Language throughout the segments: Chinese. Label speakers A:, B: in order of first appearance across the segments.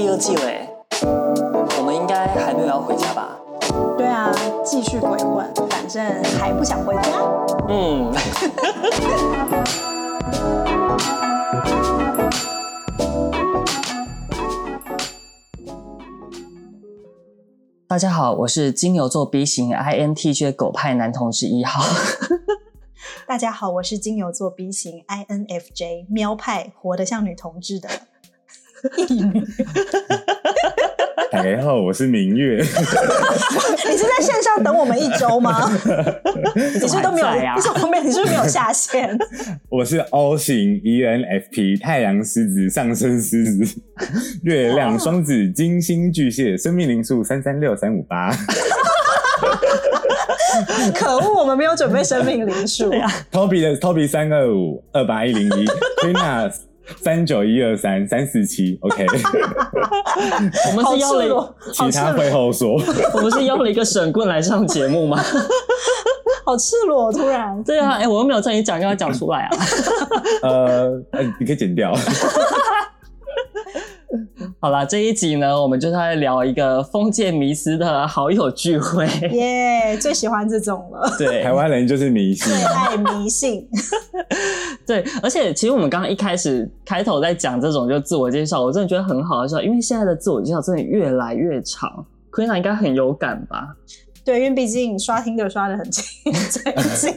A: 第二季嘞，我们应该还没有要回家吧？
B: 对啊，继续鬼混，反正还不想回家。
A: 嗯。大家好，我是金牛座 B 型 INTJ 狗派男同志一号。
B: 大家好，我是金牛座 B 型 INFJ 喵派，活得像女同志的。
C: 大家好，我是明月。你
B: 是在线上等我们一周吗？你是都没有？你是后面？你是不是没有下线？
C: 我是 O 型 ENFP，太阳狮子，上升狮子，月亮双子，金星巨蟹，生命灵数三三六三五八。
B: 可恶，我们没有准备生命灵数。
C: Toby 的 Toby 三二五二八一零一，Queena 三九一二三三四七，OK。
A: 我们是邀了
C: 其他会后说。
A: 我们是邀了一个神棍来上节目吗？
B: 好赤裸，突然。
A: 对啊，哎、欸，我又没有在你讲，要讲出来啊。
C: 呃，你可以剪掉。
A: 好啦，这一集呢，我们就是在聊一个封建迷思的好友聚会。
B: 耶，最喜欢这种了。
A: 对，
C: 台湾人就是迷信，
B: 最爱迷信。
A: 对，而且其实我们刚刚一开始开头在讲这种就自我介绍，我真的觉得很好笑，因为现在的自我介绍真的越来越长。Queena 应该很有感吧？
B: 对，因为毕竟刷 Tinder 刷的很勤，最近，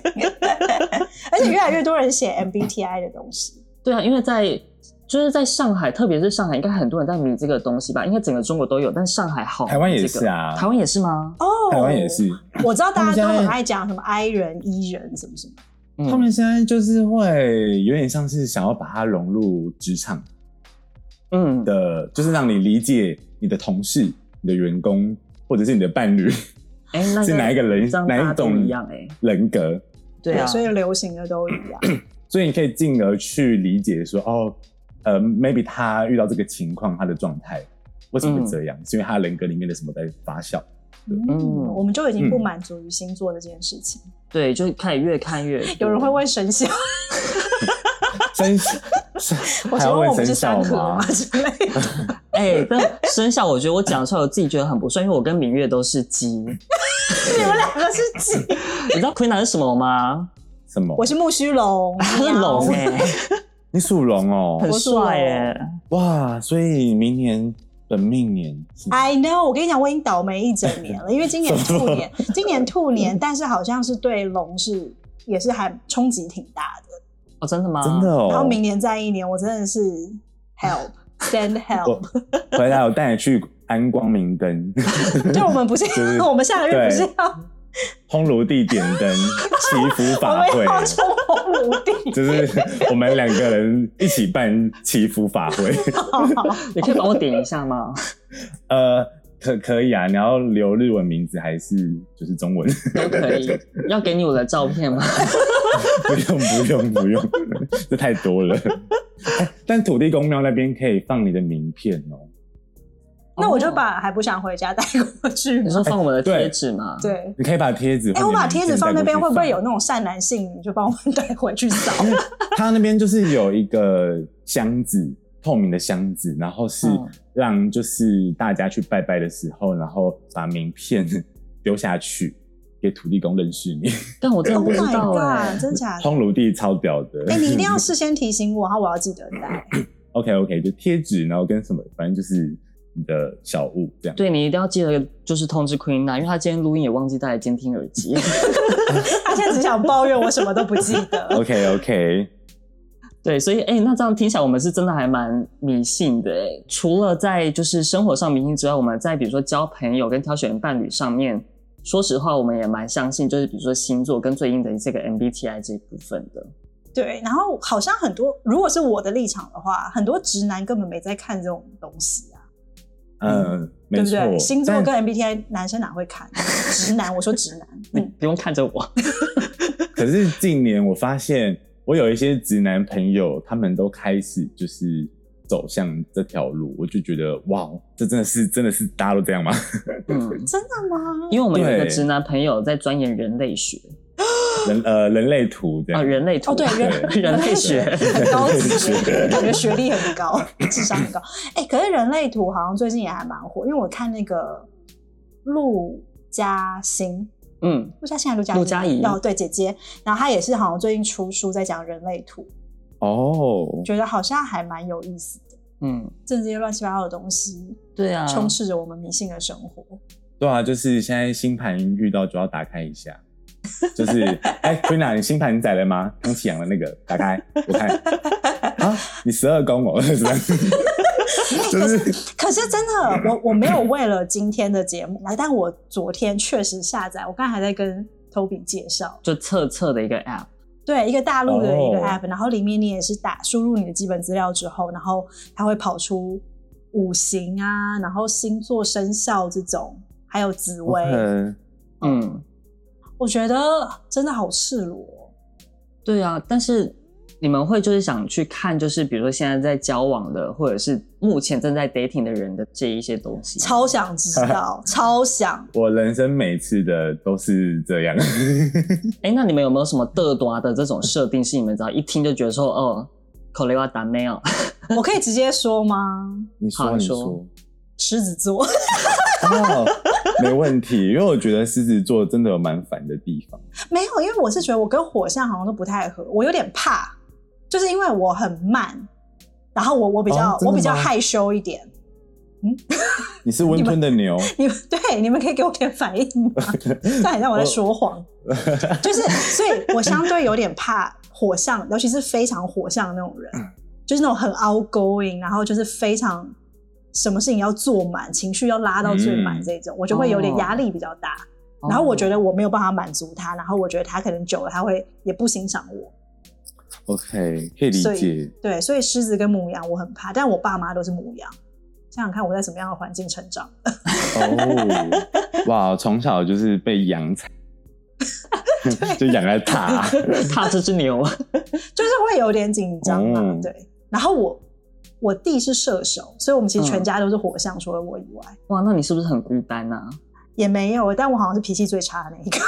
B: 而且越来越多人写 MBTI 的东西。
A: 对啊，因为在。就是在上海，特别是上海，应该很多人在迷这个东西吧？应该整个中国都有，但上海好、这个。
C: 台湾也是啊，
A: 台湾也是吗？
B: 哦，
C: 台湾也是。
B: 我知道大家都很爱讲什么 I 人、E 人什么什么。
C: 他们现在就是会有点像是想要把它融入职场，嗯的，就是让你理解你的同事、你的员工或者是你的伴侣，哎、欸，那是哪一个人、哪一种一样？哎，人格。
B: 对啊，所以流行的都一样。
C: 所以你可以进而去理解说，哦。呃，maybe 他遇到这个情况，他的状态为什么会这样？嗯、是因为他人格里面的什么在发酵？
B: 嗯，我们就已经不满足于星座的这件事情。
A: 嗯、对，就开始越看越。
B: 有人会问生肖，
C: 生肖，我还要问生肖吗？之类
A: 的。哎、欸，但生肖，我觉得我讲出来，我自己觉得很不顺，因为我跟明月都是鸡。你
B: 们两个是鸡？
A: 你知道 Queena 是什么吗？
C: 什么？
B: 我是木须龙。
A: 他是龙哎、欸。
C: 你属龙哦，
A: 很帅耶！
C: 哇，所以明年本命年
B: ，I know，我跟你讲，我已经倒霉一整年了，因为今年兔年，今年兔年，但是好像是对龙是也是还冲击挺大的
A: 哦，真的吗？
C: 真的哦。
B: 然后明年再一年，我真的是 help send help，
C: 回来我带你去安光明灯。
B: 就，我们不是，就是、我们下个月不是要。
C: 烘炉地点灯 祈福法
B: 会，炉地，
C: 就是 我们两个人一起办祈福法会。
A: 好好，你可以帮我点一下吗？
C: 呃，可可以啊，你要留日文名字还是就是中文
A: 都可以。要给你我的照片吗？
C: 不用不用不用，这太多了。但土地公庙那边可以放你的名片哦、喔。
B: 那我就把还不想回家带过去。
A: 你说放我们的贴纸吗？
B: 对，
C: 你可以把贴纸。哎，
B: 我把贴纸放那边，会不会有那种善男信女就帮我们 带回去扫？
C: 他那边就是有一个箱子，透明的箱子，然后是让就是大家去拜拜的时候，然后把名片 丢下去给土地公认识你。
A: 但我真的不知道
B: 啊，真假的？
C: 通炉地超屌的。
B: 哎，你一定要事先提醒我，然后我要记得带。
C: OK OK，就贴纸，然后跟什么，反正就是。你的小物这样，
A: 对，你一定要记得，就是通知 Queen 娜因为他今天录音也忘记带监听耳机，
B: 他现在只想抱怨我什么都不记得。
C: OK OK，
A: 对，所以哎、欸，那这样听起来我们是真的还蛮迷信的哎。除了在就是生活上迷信之外，我们在比如说交朋友跟挑选伴侣上面，说实话，我们也蛮相信，就是比如说星座跟最应的这个 MBTI 这一部分的。
B: 对，然后好像很多，如果是我的立场的话，很多直男根本没在看这种东西。
C: 嗯，没错，
B: 对不对？星座跟 MBTI 男生哪会看？直男，我说直男，
A: 你不用看着我。
C: 可是近年我发现，我有一些直男朋友，他们都开始就是走向这条路，我就觉得哇，这真的是真的是大家都这样吗？
B: 嗯，真的吗？
A: 因为我们有一个直男朋友在钻研人类学，
C: 人呃人类图这样。
A: 啊，人类图。
B: 哦，对人
A: 人类学。
B: 很高级，感觉学历很高，智商很高。哎，可是人类图好像最近也还蛮火，因为我看那个陆嘉欣，嗯，陆嘉欣还是陆嘉怡？哦，对，姐姐，然后她也是好像最近出书在讲人类图，
C: 哦，
B: 觉得好像还蛮有意思的，嗯，这些乱七八糟的东西，
A: 对啊，
B: 充斥着我们迷信的生活。
C: 对啊，就是现在星盘遇到就要打开一下。就是，哎、欸、，Queena，你星盘载了吗？刚起阳的那个，打开我看。啊，你十二宫哦，是吧？
B: 就 是，可是真的，我我没有为了今天的节目来，但我昨天确实下载，我刚才还在跟 Toby 介绍，
A: 就测测的一个 App，
B: 对，一个大陆的一个 App，、oh. 然后里面你也是打输入你的基本资料之后，然后它会跑出五行啊，然后星座生肖这种，还有紫微，okay. 嗯。我觉得真的好赤裸，
A: 对啊，但是你们会就是想去看，就是比如说现在在交往的，或者是目前正在 dating 的人的这一些东西，
B: 超想知道，超想。
C: 我人生每次的都是这样。
A: 哎、欸，那你们有没有什么嘚多的这种设定，是你们只要一听就觉得说，哦，口雷瓦达没有？
B: 我可以直接说吗？
C: 你说，你说，
B: 狮子座。
C: 哦，没问题，因为我觉得狮子座真的有蛮烦的地方。
B: 没有，因为我是觉得我跟火象好像都不太合，我有点怕，就是因为我很慢，然后我我比较、哦、我比较害羞一点。嗯，
C: 你是温吞的牛，
B: 你们对，你们可以给我点反应吗？但好像我在说谎，就是，所以我相对有点怕火象，尤其是非常火象的那种人，就是那种很 outgoing，然后就是非常。什么事情要做满，情绪要拉到最满，这种、嗯、我就会有点压力比较大、哦。然后我觉得我没有办法满足他，然后我觉得他可能久了他会也不欣赏我。
C: OK，可以理解。
B: 对，所以狮子跟母羊我很怕，但我爸妈都是母羊。想想看我在什么样的环境成长。
C: 哦，哇，从小就是被养惨，就养在他，
A: 他这只牛，
B: 就是会有点紧张嘛、嗯。对，然后我。我弟是射手，所以我们其实全家都是火象，嗯，除了我以外。
A: 哇，那你是不是很孤单啊？
B: 也没有，但我好像是脾气最差的那一个。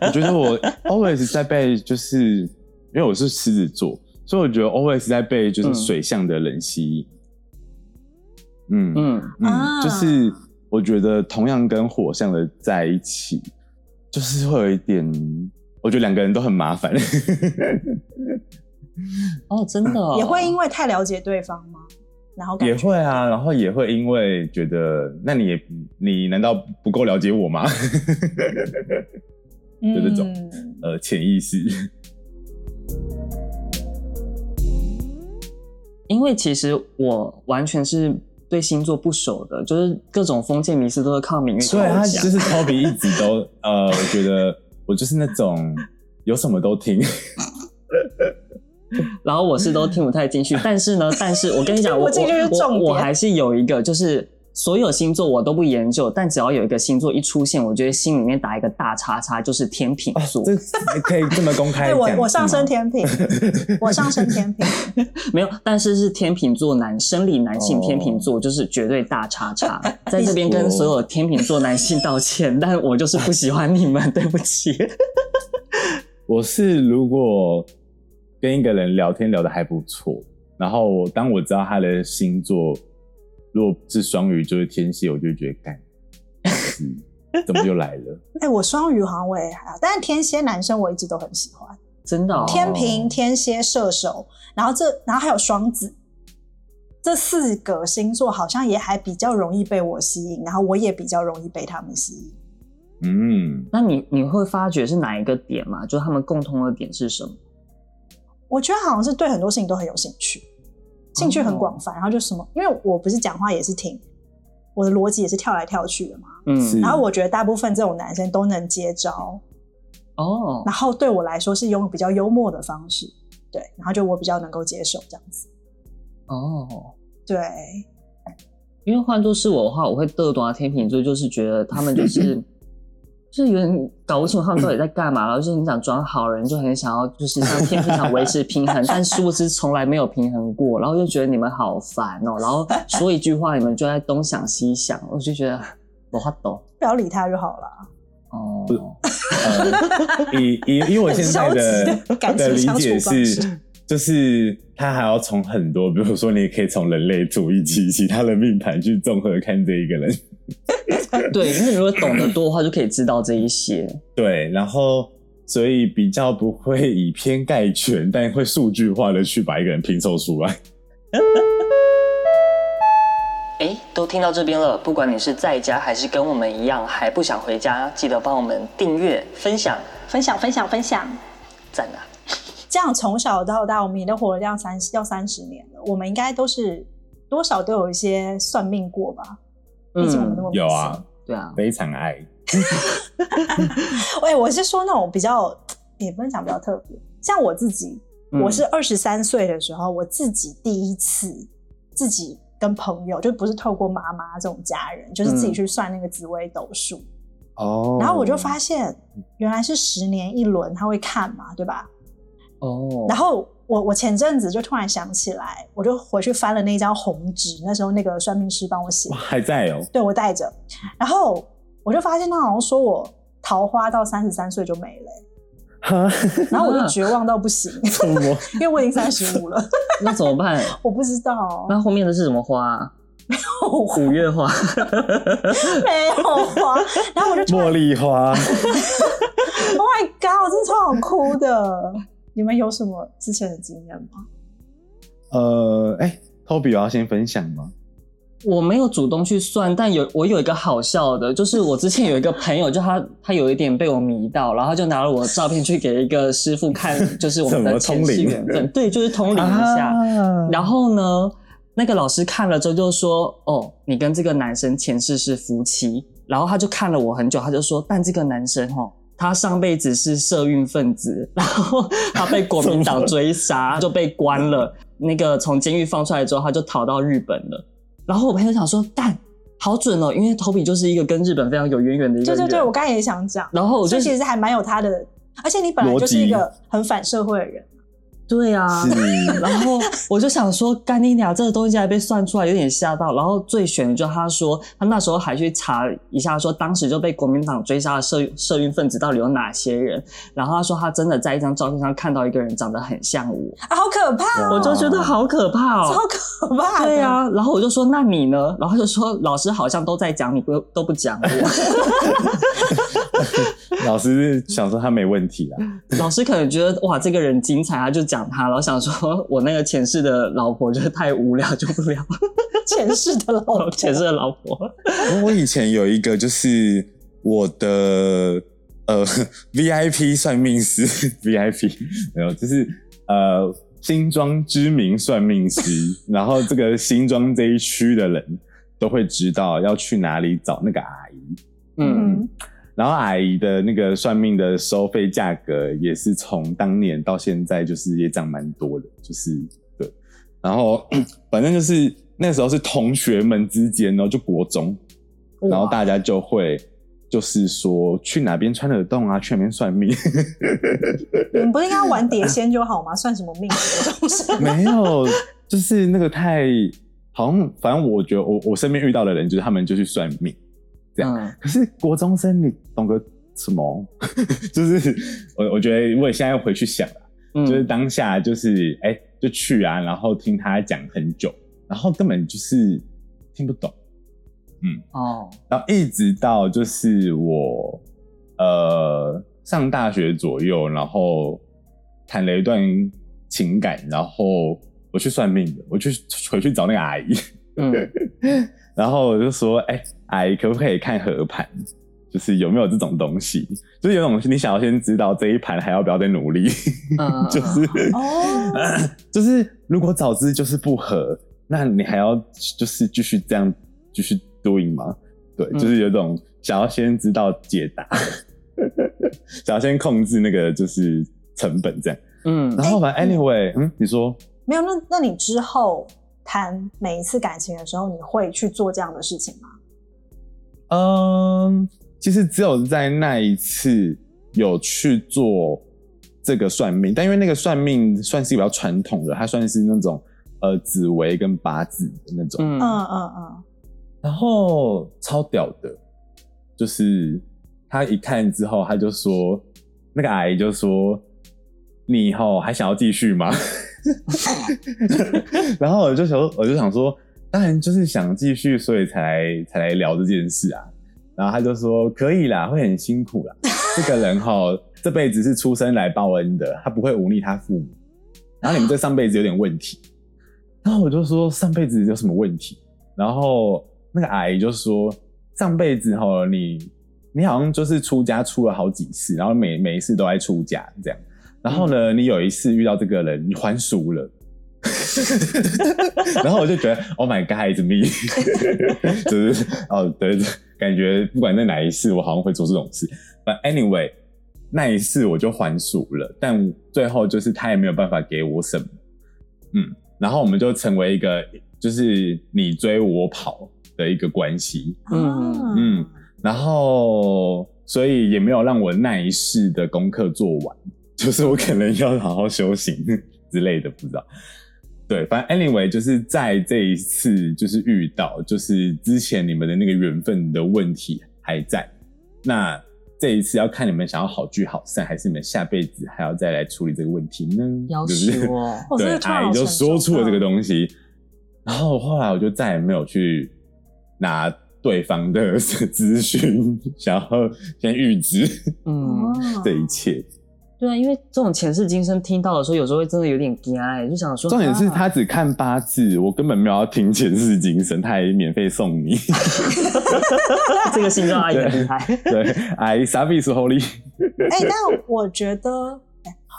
C: 我觉得我 always 在被，就是因为我是狮子座，所以我觉得 always 在被就是水象的人吸引。嗯嗯嗯，嗯，就是我觉得同样跟火象的在一起，就是会有一点，我觉得两个人都很麻烦。
A: 哦，真的、哦、
B: 也会因为太了解对方吗？然后
C: 也会啊，然后也会因为觉得，那你也你难道不够了解我吗？就这种、嗯、呃潜意识。
A: 因为其实我完全是对星座不熟的，就是各种封建迷思都是靠名运。
C: 对啊，他就是 Toby 一直都呃我觉得我就是那种有什么都听。
A: 然后我是都听不太进去，但是呢，但是我跟你讲，我我我，我还是有一个，就是所有星座我都不研究，但只要有一个星座一出现，我觉得心里面打一个大叉叉，就是天秤座。哦、
C: 这可以这么公开？对，
B: 我我上升天秤，我上升天秤，
A: 没有，但是是天秤座男生理男性天秤座，就是绝对大叉叉，在这边跟所有天秤座男性道歉，但我就是不喜欢你们，对不起。
C: 我是如果。跟一个人聊天聊得还不错，然后当我知道他的星座如果是双鱼就是天蝎，我就觉得干，怎么又来了？
B: 哎、欸，我双鱼好像我也还好，但是天蝎男生我一直都很喜欢，
A: 真的、哦。
B: 天平、天蝎、射手，然后这然后还有双子，这四个星座好像也还比较容易被我吸引，然后我也比较容易被他们吸引。
A: 嗯，那你你会发觉是哪一个点吗？就他们共同的点是什么？
B: 我觉得好像是对很多事情都很有兴趣，兴趣很广泛，然后就什么，因为我不是讲话也是挺，我的逻辑也是跳来跳去的嘛，嗯，然后我觉得大部分这种男生都能接招，哦，然后对我来说是用比较幽默的方式，对，然后就我比较能够接受这样子，哦，对，
A: 因为换作是我的话，我会嘚啊天秤座，就是觉得他们就是。就是有点搞不清楚他们到底在干嘛，然后就是你想装好人，就很想要就是像天秤想维持平衡，但殊不知从来没有平衡过，然后就觉得你们好烦哦、喔，然后说一句话你们就在东想西想，我就觉得我发抖，
B: 不要理他就好了。
C: 哦，呃、以以以我现在的的理解是，就是他还要从很多，比如说你也可以从人类图以及其他的命盘去综合看这一个人。
A: 对，因为如果懂得多的话，就可以知道这一些。
C: 对，然后所以比较不会以偏概全，但会数据化的去把一个人拼凑出来。
A: 哎，都听到这边了，不管你是在家还是跟我们一样还不想回家，记得帮我们订阅、分享、
B: 分享、分享、分享，
A: 赞啊！
B: 这样从小到大，我们也都活了这样三十要三十年了，我们应该都是多少都有一些算命过吧？毕竟我们那么、
C: 嗯、有啊，
A: 对啊，
C: 非常爱。
B: 喂，我是说那种比较，也不能讲比较特别，像我自己，嗯、我是二十三岁的时候，我自己第一次自己。跟朋友就不是透过妈妈这种家人，就是自己去算那个紫微斗数哦。然后我就发现原来是十年一轮，他会看嘛，对吧？哦。然后我我前阵子就突然想起来，我就回去翻了那张红纸，那时候那个算命师帮我写，
C: 还在哦。
B: 对，我带着。然后我就发现他好像说我桃花到三十三岁就没了。然后我就绝望到不行，因为我已经三十五了。
A: 那怎么办？
B: 我不知道。
A: 那后面的是什么花啊？没有五月花，
B: 没有花。然后我就
C: 茉莉花。
B: Oh my god！我真的超好哭的。你们有什么之前的经验吗？
C: 呃，哎，Toby 我要先分享吗？
A: 我没有主动去算，但有我有一个好笑的，就是我之前有一个朋友，就他他有一点被我迷到，然后他就拿了我的照片去给一个师傅看，就是我们的前世缘分，对，就是通灵一下。啊、然后呢，那个老师看了之后就说：“哦，你跟这个男生前世是夫妻。”然后他就看了我很久，他就说：“但这个男生哦，他上辈子是社运分子，然后他被国民党 追杀，就被关了。那个从监狱放出来之后，他就逃到日本了。”然后我朋友想说，但好准哦，因为 Toby 就是一个跟日本非常有渊源的一个人。
B: 对对对，我刚才也想讲。
A: 然后我就
B: 其实还蛮有他的，而且你本来就是一个很反社会的人。
A: 对啊，然后我就想说，干你俩这个东西还被算出来，有点吓到。然后最悬的就是他说，他那时候还去查一下，说当时就被国民党追杀的社社运分子到底有哪些人。然后他说，他真的在一张照片上看到一个人长得很像我，
B: 啊，好可怕哦！
A: 我就觉得好可怕哦，
B: 超可怕。
A: 对啊，然后我就说，那你呢？然后就说，老师好像都在讲你，不都不讲我。
C: 老师想说他没问题啦，
A: 老师可能觉得哇，这个人精彩，他就讲他，然后想说我那个前世的老婆就是太无聊，就不聊
B: 前世的老婆，
A: 前世的老婆。
C: 我以前有一个就是我的呃 VIP 算命师，VIP 没有，就是呃新庄知名算命师，然后这个新庄这一区的人都会知道要去哪里找那个阿姨，嗯。然后阿姨的那个算命的收费价格也是从当年到现在就是也涨蛮多的，就是对。然后 反正就是那时候是同学们之间呢，就国中，然后大家就会就是说去哪边穿得动啊，去哪边算命。
B: 你们不是应该玩碟仙就好吗？算什么命？
C: 没有，就是那个太好像，反正我觉得我我身边遇到的人，就是他们就去算命。这样，嗯、可是国中生你懂个什么？就是我我觉得我也现在要回去想了，嗯、就是当下就是哎、欸、就去啊，然后听他讲很久，然后根本就是听不懂，嗯。哦，然后一直到就是我呃上大学左右，然后谈了一段情感，然后我去算命的，我去回去找那个阿姨，嗯。然后我就说：“哎、欸，阿姨，可不可以看合盘？就是有没有这种东西？就是有种你想要先知道这一盘还要不要再努力？嗯、就是哦、呃，就是如果早知就是不合，那你还要就是继续这样继续 doing 吗？对，嗯、就是有种想要先知道解答，想要先控制那个就是成本这样。嗯，然后反正 anyway，嗯，你说
B: 没有？那那你之后？”谈每一次感情的时候，你会去做这样的事情吗？
C: 嗯，其实只有在那一次有去做这个算命，但因为那个算命算是比较传统的，它算是那种呃紫微跟八字的那种，嗯嗯嗯，然后超屌的，就是他一看之后，他就说，那个阿姨就说，你以后还想要继续吗？然后我就想，我就想说，当然就是想继续，所以才来才来聊这件事啊。然后他就说，可以啦，会很辛苦啦。这个人哈，这辈子是出生来报恩的，他不会忤逆他父母。然后你们这上辈子有点问题。然后我就说，上辈子有什么问题？然后那个阿姨就说，上辈子哈，你你好像就是出家出了好几次，然后每每一次都爱出家这样。然后呢，你有一次遇到这个人，你还俗了。然后我就觉得，Oh my God，it's me，就是哦，对，感觉不管在哪一世，我好像会做这种事。But anyway，那一次我就还俗了，但最后就是他也没有办法给我什么，嗯，然后我们就成为一个就是你追我跑的一个关系，嗯嗯，然后所以也没有让我那一世的功课做完，就是我可能要好好修行之类的，不知道。对，反正 anyway 就是在这一次就是遇到，就是之前你们的那个缘分的问题还在，那这一次要看你们想要好聚好散，还是你们下辈子还要再来处理这个问题呢？
B: 就
C: 是，
B: 哦、
C: 对，阿姨就说出了这个东西，然后后来我就再也没有去拿对方的 咨询，想要先预知，嗯，这一切。
A: 对啊，因为这种前世今生听到的时候，有时候会真的有点惊哎，就想说。
C: 重点是他只看八字，我根本没有要听前世今生，他还免费送你。
A: 这个心中阿姨很厉害。
C: 对，阿姨傻逼是 Holy。
B: 哎，但我觉得，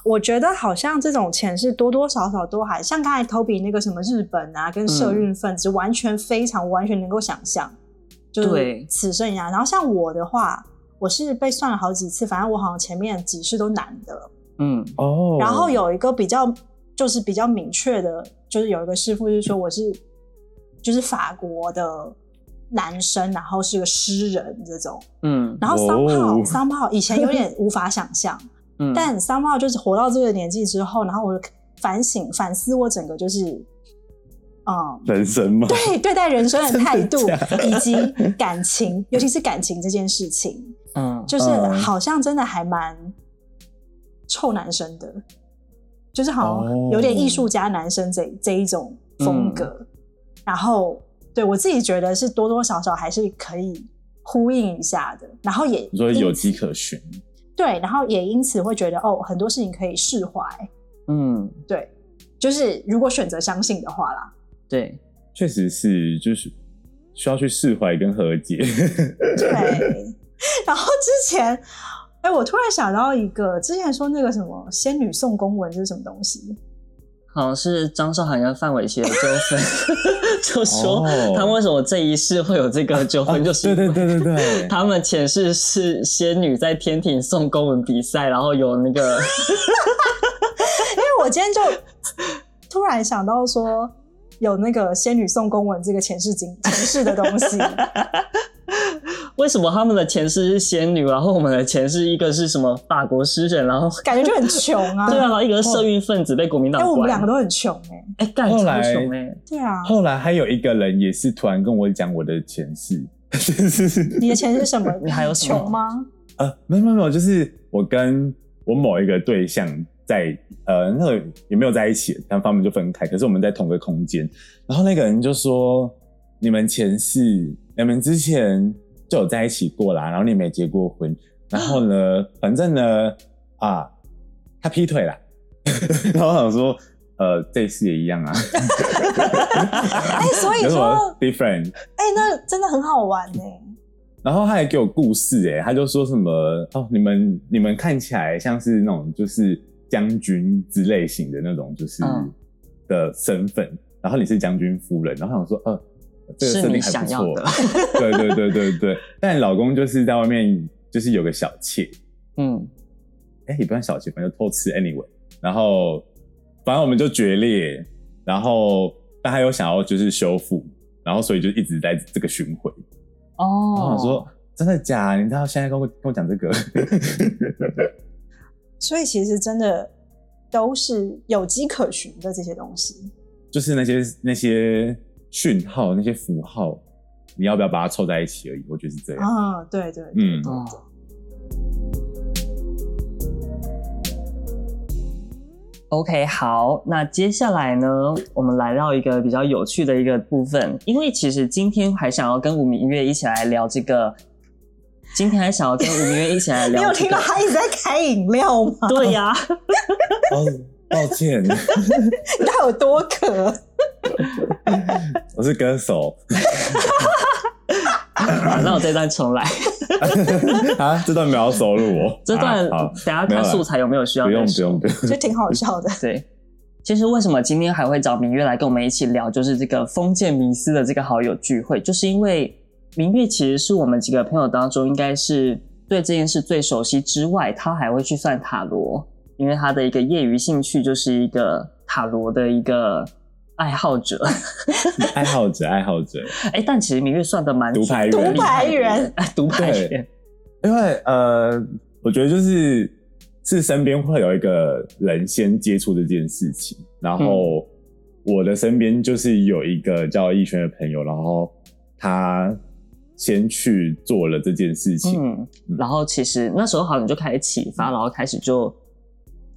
B: 我觉得好像这种前世多多少少都还像刚才 Toby 那个什么日本啊，跟社运分子，完全非常完全能够想象，就是此生一样。然后像我的话。我是被算了好几次，反正我好像前面几次都男的，嗯。哦，然后有一个比较就是比较明确的，就是有一个师傅就是说我是就是法国的男生，然后是个诗人这种，嗯，然后三炮三炮以前有点无法想象，嗯，但三炮就是活到这个年纪之后，然后我就反省反思我整个就是。
C: 嗯，人生吗？
B: 对，对待人生的态度 以及感情，尤其是感情这件事情，嗯，就是好像真的还蛮臭男生的，就是好像有点艺术家男生这这一种风格。嗯、然后，对我自己觉得是多多少少还是可以呼应一下的。然后也
C: 所以有迹可循。
B: 对，然后也因此会觉得哦，很多事情可以释怀。嗯，对，就是如果选择相信的话啦。
A: 对，
C: 确实是，就是需要去释怀跟和解。
B: 对，然后之前，哎、欸，我突然想到一个，之前说那个什么仙女送公文，这是什么东西？
A: 好像是张韶涵跟范玮琪的纠纷，就说他们为什么这一世会有这个纠纷，就是
C: 对对对对对，
A: 他们前世是仙女在天庭送公文比赛，然后有那个，因
B: 为我今天就突然想到说。有那个仙女送公文这个前世经前世的东西，
A: 为什么他们的前世是仙女，然后我们的前世一个是什么法国诗人，然后
B: 感觉就很穷啊？
A: 对啊，一个是社运分子被国民党，
B: 因为我们两个都很穷哎、欸，
A: 哎、欸，干超穷哎、欸，
B: 对啊。
C: 后来还有一个人也是突然跟我讲我的前世，
B: 你的前世是什么？
A: 你还有穷吗？
C: 呃，没有没有没有，就是我跟我某一个对象。在呃，那个也没有在一起，但他们就分开。可是我们在同个空间，然后那个人就说：“你们前世，你们之前就有在一起过啦，然后你没结过婚，然后呢，反正呢，啊，他劈腿了。”然后我想说：“呃，这次也一样啊。”
B: 哎、欸，所以说
C: different，
B: 哎、欸，那真的很好玩呢。
C: 然后他还给我故事，哎，他就说什么：“哦，你们你们看起来像是那种就是。”将军之类型的那种，就是的身份，嗯、然后你是将军夫人，然后想说，呃，这个设定还不错，对对对对对。但老公就是在外面，就是有个小妾，嗯，哎，也不算小妾，反正偷吃，anyway。然后反正我们就决裂，然后但他又想要就是修复，然后所以就一直在这个巡回。哦，然后我说真的假的？你知道现在跟我跟我讲这个？
B: 所以其实真的都是有迹可循的这些东西，
C: 就是那些那些讯号那些符号，你要不要把它凑在一起而已？我觉得是这样。
B: 啊，对对，嗯。
A: OK，好，那接下来呢，我们来到一个比较有趣的一个部分，因为其实今天还想要跟吴明月一起来聊这个。今天还想要跟吴明月一起来聊？
B: 你有听到他一直在开饮料吗？
A: 对呀。
C: 哦，抱歉。
B: 你他有多渴？
C: 我是歌手。
A: 好，那我这段重来。
C: 啊，这段没有收录我。
A: 这段等下看素材有没有需要？
C: 不用不用不用，
B: 就挺好笑的。
A: 对，其实为什么今天还会找明月来跟我们一起聊，就是这个封建迷思的这个好友聚会，就是因为明月其实是我们几个朋友当中应该是对这件事最熟悉之外，他还会去算塔罗，因为他的一个业余兴趣就是一个塔罗的一个。爱好者，
C: 爱好者，爱好者。
A: 哎、欸，但其实明月算的蛮
C: 独排
B: 独排人，
A: 独排员。
C: 因为呃，我觉得就是是身边会有一个人先接触这件事情，然后我的身边就是有一个叫逸轩的朋友，然后他先去做了这件事情，
A: 嗯，然后其实那时候好像就开始启发，然后开始就。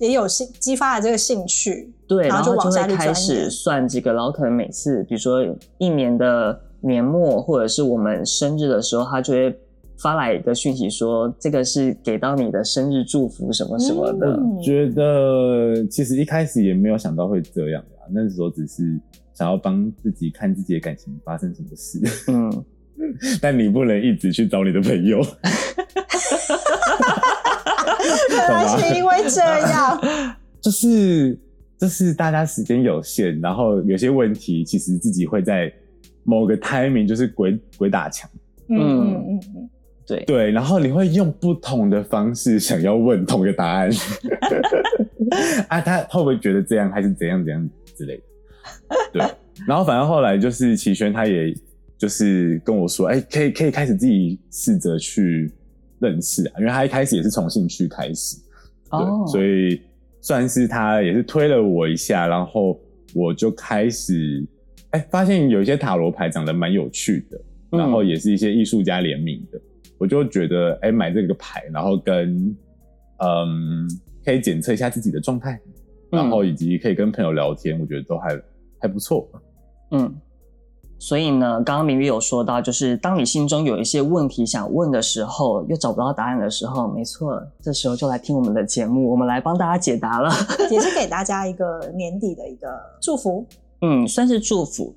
B: 也有兴激发了这个兴趣，
A: 对，然后就往下
B: 就
A: 会开始算这个，然后可能每次，比如说一年的年末或者是我们生日的时候，他就会发来一个讯息说，这个是给到你的生日祝福什么什么的。
C: 嗯、觉得其实一开始也没有想到会这样啊，那时候只是想要帮自己看自己的感情发生什么事。嗯，但你不能一直去找你的朋友。
B: 原 来是因为这样，
C: 就是就是大家时间有限，然后有些问题其实自己会在某个 timing 就是鬼鬼打墙，
A: 嗯嗯。嗯嗯，对。
C: 对，然后你会用不同的方式想要问同一个答案，啊，他会不会觉得这样还是怎样怎样之类的？对，然后反正后来就是齐轩他也就是跟我说，哎、欸，可以可以开始自己试着去。认识啊，因为他一开始也是从兴趣开始，对，oh. 所以算是他也是推了我一下，然后我就开始哎、欸，发现有一些塔罗牌长得蛮有趣的，然后也是一些艺术家联名的，嗯、我就觉得哎、欸，买这个牌，然后跟嗯，可以检测一下自己的状态，然后以及可以跟朋友聊天，我觉得都还还不错，嗯。
A: 所以呢，刚刚明玉有说到，就是当你心中有一些问题想问的时候，又找不到答案的时候，没错，这时候就来听我们的节目，我们来帮大家解答了，
B: 也是给大家一个年底的一个祝福，
A: 嗯，算是祝福。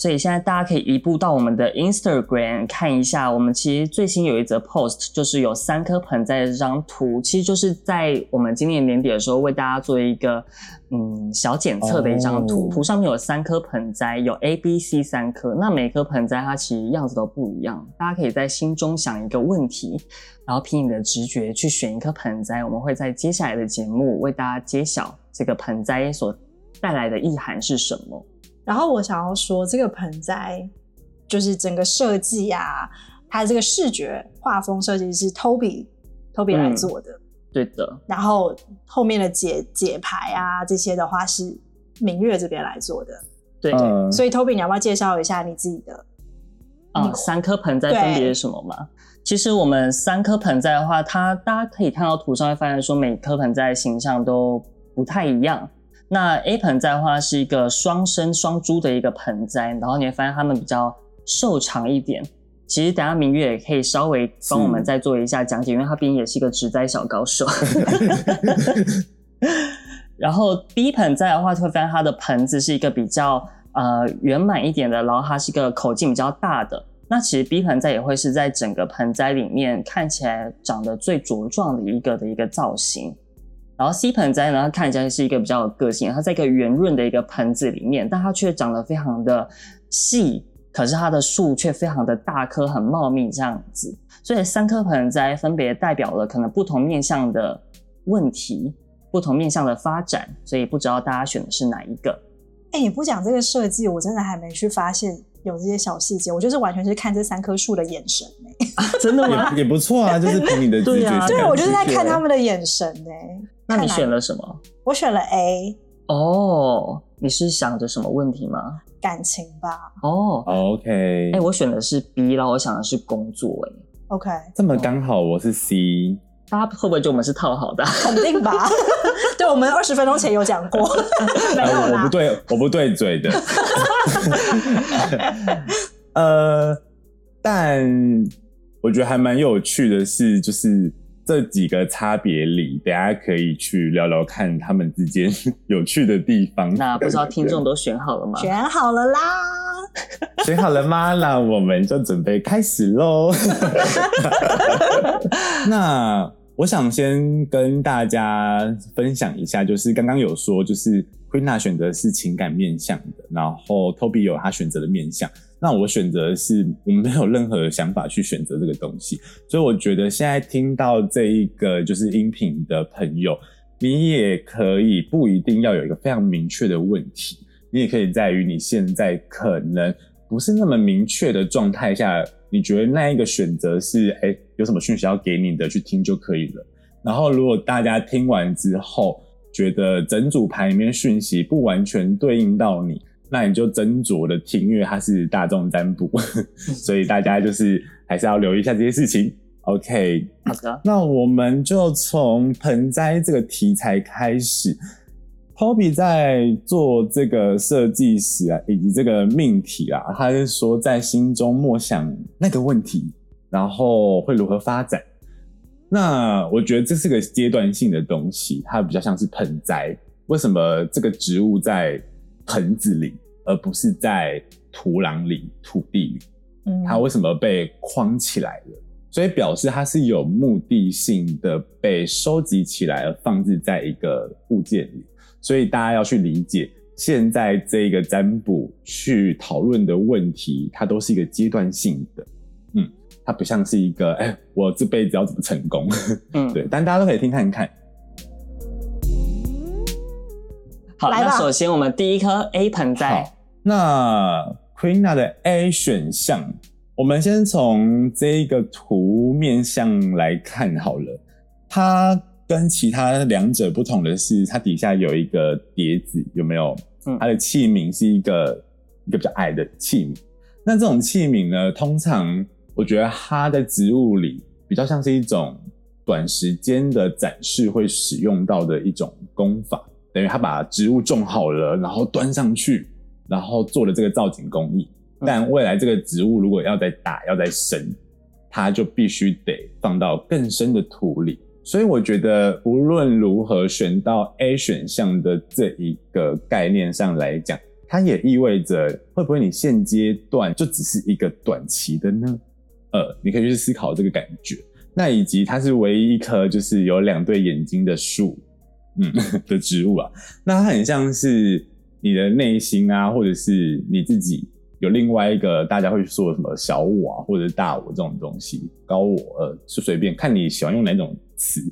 A: 所以现在大家可以移步到我们的 Instagram 看一下，我们其实最新有一则 post，就是有三颗盆栽的这张图，其实就是在我们今年年底的时候为大家做一个嗯小检测的一张图。Oh. 图上面有三颗盆栽，有 A、B、C 三颗，那每颗盆栽它其实样子都不一样。大家可以在心中想一个问题，然后凭你的直觉去选一颗盆栽。我们会在接下来的节目为大家揭晓这个盆栽所带来的意涵是什么。
B: 然后我想要说，这个盆栽就是整个设计啊，它的这个视觉画风设计是 Toby Toby 来做的，
A: 嗯，对的。
B: 然后后面的解解牌啊这些的话是明月这边来做的，对所以 Toby 你要不要介绍一下你自己的？
A: 啊、嗯，三颗盆栽分别是什么吗？其实我们三颗盆栽的话，它大家可以看到图上会发现说，每颗盆栽的形象都不太一样。那 A 盆栽的话是一个双生双株的一个盆栽，然后你会发现它们比较瘦长一点。其实等下明月也可以稍微帮我们再做一下讲解，因为他毕竟也是一个植栽小高手。然后 B 盆栽的话，就会发现它的盆子是一个比较呃圆满一点的，然后它是一个口径比较大的。那其实 B 盆栽也会是在整个盆栽里面看起来长得最茁壮的一个的一个造型。然后 C 盆栽呢，它看起来是一个比较有个性，它在一个圆润的一个盆子里面，但它却长得非常的细，可是它的树却非常的大棵，很茂密这样子。所以三颗盆栽分别代表了可能不同面向的问题，不同面向的发展，所以不知道大家选的是哪一个？
B: 哎，你不讲这个设计，我真的还没去发现。有这些小细节，我就是完全是看这三棵树的眼神哎、
A: 啊，真的吗？
C: 也，也不错啊，就是凭你的直觉。对啊，
B: 对，我就是在看他们的眼神哎。
A: 那你选了什么？
B: 我选了 A。
A: 哦，你是想着什么问题吗？
B: 感情吧。
A: 哦
C: ，OK。
A: 哎，我选的是 B，然后我想的是工作哎。
B: OK，
C: 这么刚好我是 C，
A: 大家会不会觉得我们是套好的？
B: 肯定吧。对，我们二十分钟前有讲过，没有啦。
C: 我不对，我不对嘴的。呃，但我觉得还蛮有趣的是，就是。这几个差别里，大家可以去聊聊看他们之间 有趣的地方。
A: 那不知道听众都选好了吗？
B: 选好了啦！
C: 选好了吗？那我们就准备开始喽。那我想先跟大家分享一下，就是刚刚有说，就是 Queena 选择是情感面向的，然后 Toby 有他选择的面向。那我选择是，我没有任何想法去选择这个东西，所以我觉得现在听到这一个就是音频的朋友，你也可以不一定要有一个非常明确的问题，你也可以在于你现在可能不是那么明确的状态下，你觉得那一个选择是哎、有什么讯息要给你的去听就可以了。然后如果大家听完之后觉得整组牌里面讯息不完全对应到你。那你就斟酌的听，因为它是大众占卜，所以大家就是还是要留意一下这些事情。OK，
A: 好的。
C: 那我们就从盆栽这个题材开始。Toby 在做这个设计时啊，以及这个命题啊，他是说在心中默想那个问题，然后会如何发展。那我觉得这是个阶段性的东西，它比较像是盆栽。为什么这个植物在盆子里，而不是在土壤里、土地里。嗯，它为什么被框起来了？所以表示它是有目的性的被收集起来，而放置在一个物件里。所以大家要去理解，现在这个占卜去讨论的问题，它都是一个阶段性的。嗯，它不像是一个，哎、欸，我这辈子要怎么成功？嗯，对。但大家都可以听看看。
A: 好，那首先我们第一颗 A 盆栽。
C: 好，那 Queena 的 A 选项，我们先从这个图面上来看好了。它跟其他两者不同的是，它底下有一个碟子，有没有？嗯，它的器皿是一个一个比较矮的器皿。那这种器皿呢，通常我觉得它在植物里比较像是一种短时间的展示会使用到的一种功法。等于他把植物种好了，然后端上去，然后做了这个造景工艺。但未来这个植物如果要再大，要再深，它就必须得放到更深的土里。所以我觉得无论如何选到 A 选项的这一个概念上来讲，它也意味着会不会你现阶段就只是一个短期的呢？呃，你可以去思考这个感觉。那以及它是唯一一棵就是有两对眼睛的树。嗯 的植物啊，那它很像是你的内心啊，或者是你自己有另外一个大家会说什么小我啊，或者是大我这种东西，高我呃是随便看你喜欢用哪种词，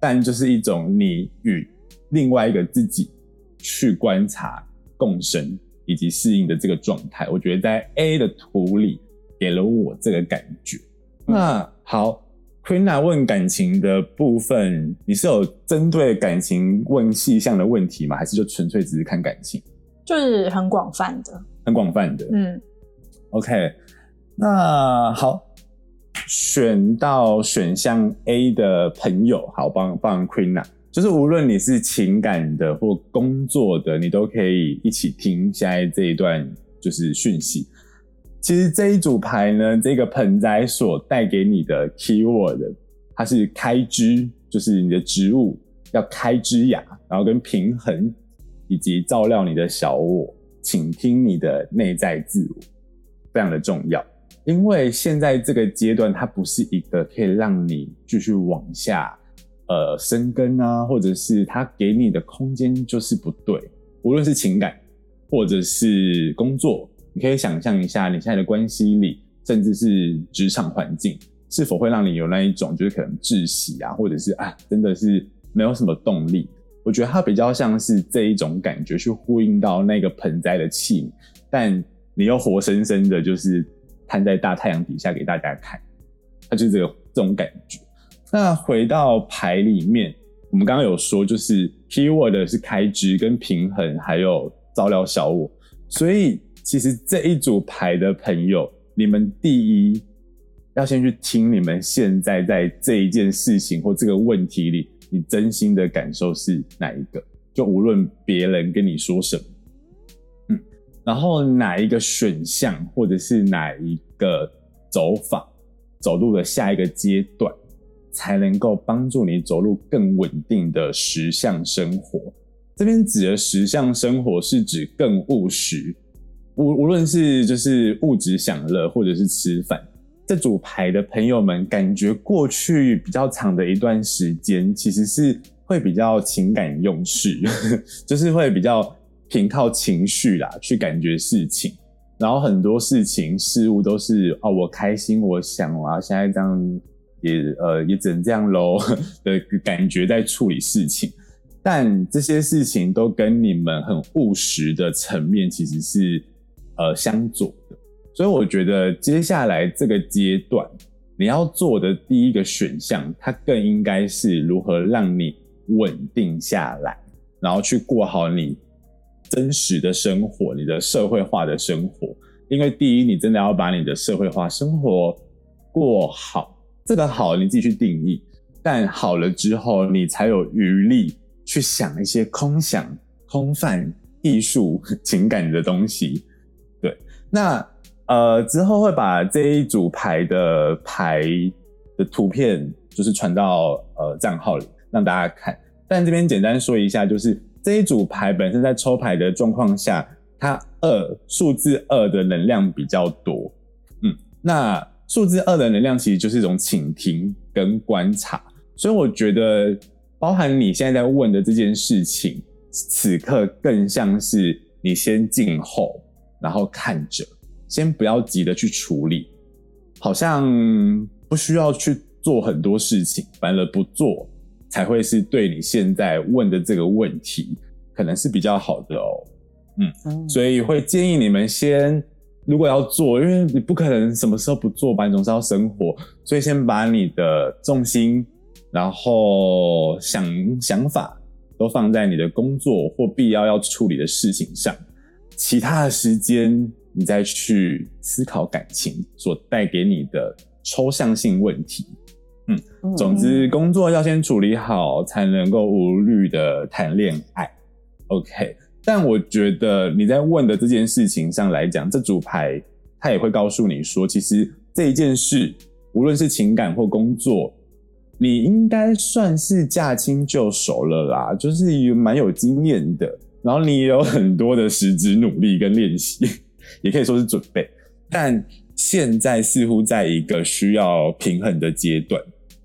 C: 但就是一种你与另外一个自己去观察、共生以及适应的这个状态。我觉得在 A 的图里给了我这个感觉。那好。Queena 问感情的部分，你是有针对感情问细项的问题吗？还是就纯粹只是看感情？
B: 就是很广泛的，
C: 很广泛的。
B: 嗯
C: ，OK，那好，选到选项 A 的朋友，好，帮帮 Queena，就是无论你是情感的或工作的，你都可以一起听现在这一段就是讯息。其实这一组牌呢，这个盆栽所带给你的 keyword，它是开枝，就是你的植物要开枝芽，然后跟平衡，以及照料你的小我，倾听你的内在自我，非常的重要。因为现在这个阶段，它不是一个可以让你继续往下，呃，生根啊，或者是它给你的空间就是不对，无论是情感或者是工作。你可以想象一下，你现在的关系里，甚至是职场环境，是否会让你有那一种就是可能窒息啊，或者是啊，真的是没有什么动力？我觉得它比较像是这一种感觉，去呼应到那个盆栽的器皿，但你又活生生的，就是摊在大太阳底下给大家看，它就是这个这种感觉。那回到牌里面，我们刚刚有说，就是 keyword 是开枝跟平衡，还有照料小我，所以。其实这一组牌的朋友，你们第一要先去听你们现在在这一件事情或这个问题里，你真心的感受是哪一个？就无论别人跟你说什么，然后哪一个选项或者是哪一个走法，走入了下一个阶段，才能够帮助你走入更稳定的实相生活。这边指的实相生活是指更务实，无无论是就是物质享乐，或者是吃饭。这组牌的朋友们，感觉过去比较长的一段时间，其实是会比较情感用事，就是会比较凭靠情绪啦去感觉事情，然后很多事情事物都是哦，我开心，我想啊，现在这样也呃也只能这样喽 的感觉在处理事情，但这些事情都跟你们很务实的层面其实是呃相左的。所以我觉得接下来这个阶段，你要做的第一个选项，它更应该是如何让你稳定下来，然后去过好你真实的生活，你的社会化的生活。因为第一，你真的要把你的社会化生活过好，这个好你自己去定义。但好了之后，你才有余力去想一些空想、空泛、艺术、情感的东西。那。呃，之后会把这一组牌的牌的图片，就是传到呃账号里让大家看。但这边简单说一下，就是这一组牌本身在抽牌的状况下，它二数字二的能量比较多。嗯，那数字二的能量其实就是一种倾听跟观察，所以我觉得包含你现在在问的这件事情，此刻更像是你先静候，然后看着。先不要急着去处理，好像不需要去做很多事情，反而不做才会是对你现在问的这个问题可能是比较好的哦。嗯，嗯，所以会建议你们先，如果要做，因为你不可能什么时候不做吧，你总是要生活，所以先把你的重心，然后想想法都放在你的工作或必要要处理的事情上，其他的时间。你再去思考感情所带给你的抽象性问题，嗯，总之工作要先处理好，才能够无虑的谈恋爱，OK。但我觉得你在问的这件事情上来讲，这组牌它也会告诉你说，其实这一件事，无论是情感或工作，你应该算是驾轻就熟了啦，就是蛮有经验的，然后你也有很多的实质努力跟练习。也可以说是准备，但现在似乎在一个需要平衡的阶段，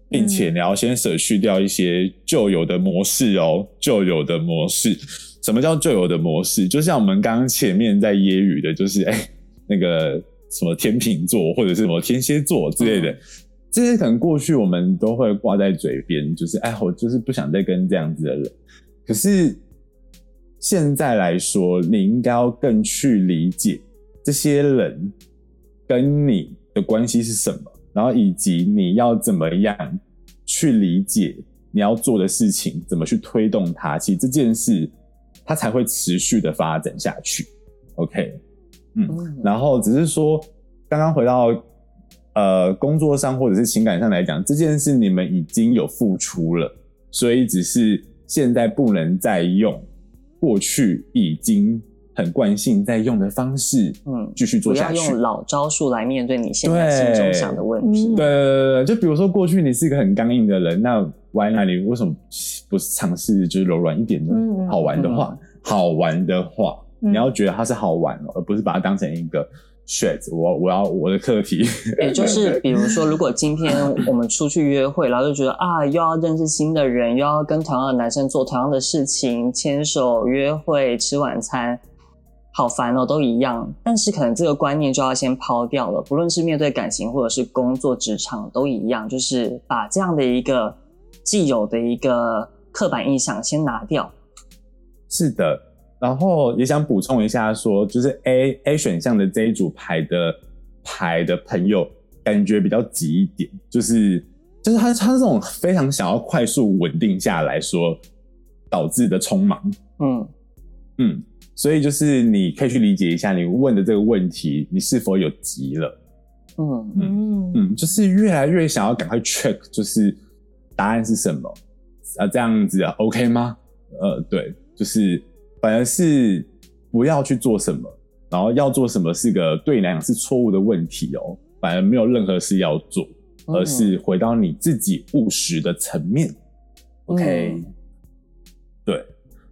C: 并且你要先舍去掉一些旧有的模式哦。旧有的模式，什么叫旧有的模式？就像我们刚刚前面在揶揄的，就是哎、欸，那个什么天秤座或者是什么天蝎座之类的，这些可能过去我们都会挂在嘴边，就是哎，我就是不想再跟这样子的人。可是现在来说，你应该要更去理解。这些人跟你的关系是什么？然后以及你要怎么样去理解你要做的事情，怎么去推动它？其实这件事它才会持续的发展下去。OK，嗯，然后只是说刚刚回到呃工作上或者是情感上来讲，这件事你们已经有付出了，所以只是现在不能再用过去已经。很惯性在用的方式，嗯，继续做下去。
A: 不要用老招数来面对你现在心中想的问题。
C: 对，对，对，对，就比如说过去你是一个很刚硬的人，那 why not 你为什么不尝试就是柔软一点呢？嗯，好玩的话，嗯、好玩的话，嗯、你要觉得它是好玩，而不是把它当成一个 shit。我我要我的课题。
A: 也 就是比如说，如果今天我们出去约会，然后就觉得啊，又要认识新的人，又要跟同样的男生做同样的事情，牵手、约会、吃晚餐。好烦哦，都一样。但是可能这个观念就要先抛掉了，不论是面对感情或者是工作职场都一样，就是把这样的一个既有的一个刻板印象先拿掉。
C: 是的，然后也想补充一下说，就是 A A 选项的这一组牌的牌的朋友，感觉比较急一点，就是就是他他这种非常想要快速稳定下来说导致的匆忙。嗯嗯。所以就是你可以去理解一下，你问的这个问题，你是否有急了？嗯嗯嗯，就是越来越想要赶快 check，就是答案是什么啊？这样子啊，OK 吗？呃，对，就是反而是不要去做什么，然后要做什么是个对你来讲是错误的问题哦。反而没有任何事要做，而是回到你自己务实的层面。嗯、OK，、嗯、对。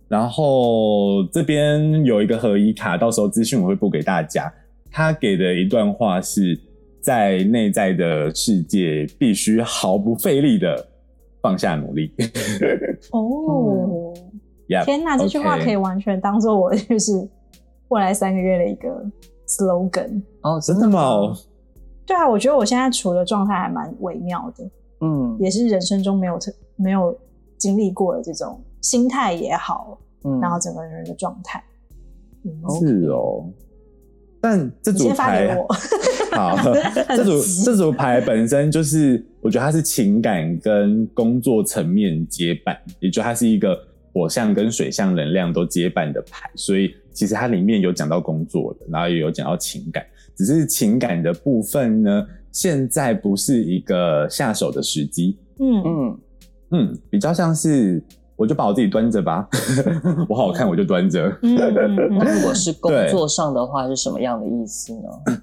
C: 然后这边有一个合一卡，到时候资讯我会播给大家。他给的一段话是在内在的世界必须毫不费力的放下努力。
B: 哦，天哪，这句话可以完全当做我就是未来三个月的一个 slogan。
C: 哦，真的吗？
B: 对啊，我觉得我现在处的状态还蛮微妙的，嗯，也是人生中没有特没有经历过的这种心态也好，嗯，然后整个人的状态，
C: 嗯，是哦。但这组牌，好，这组这组牌本身就是，我觉得它是情感跟工作层面接板，也就它是一个火象跟水象能量都接伴的牌，所以其实它里面有讲到工作的，然后也有讲到情感。只是情感的部分呢，现在不是一个下手的时机。嗯。嗯嗯，比较像是，我就把我自己端着吧，我好看我就端着。
A: 嗯嗯、那如果是工作上的话，是什么样的意思呢？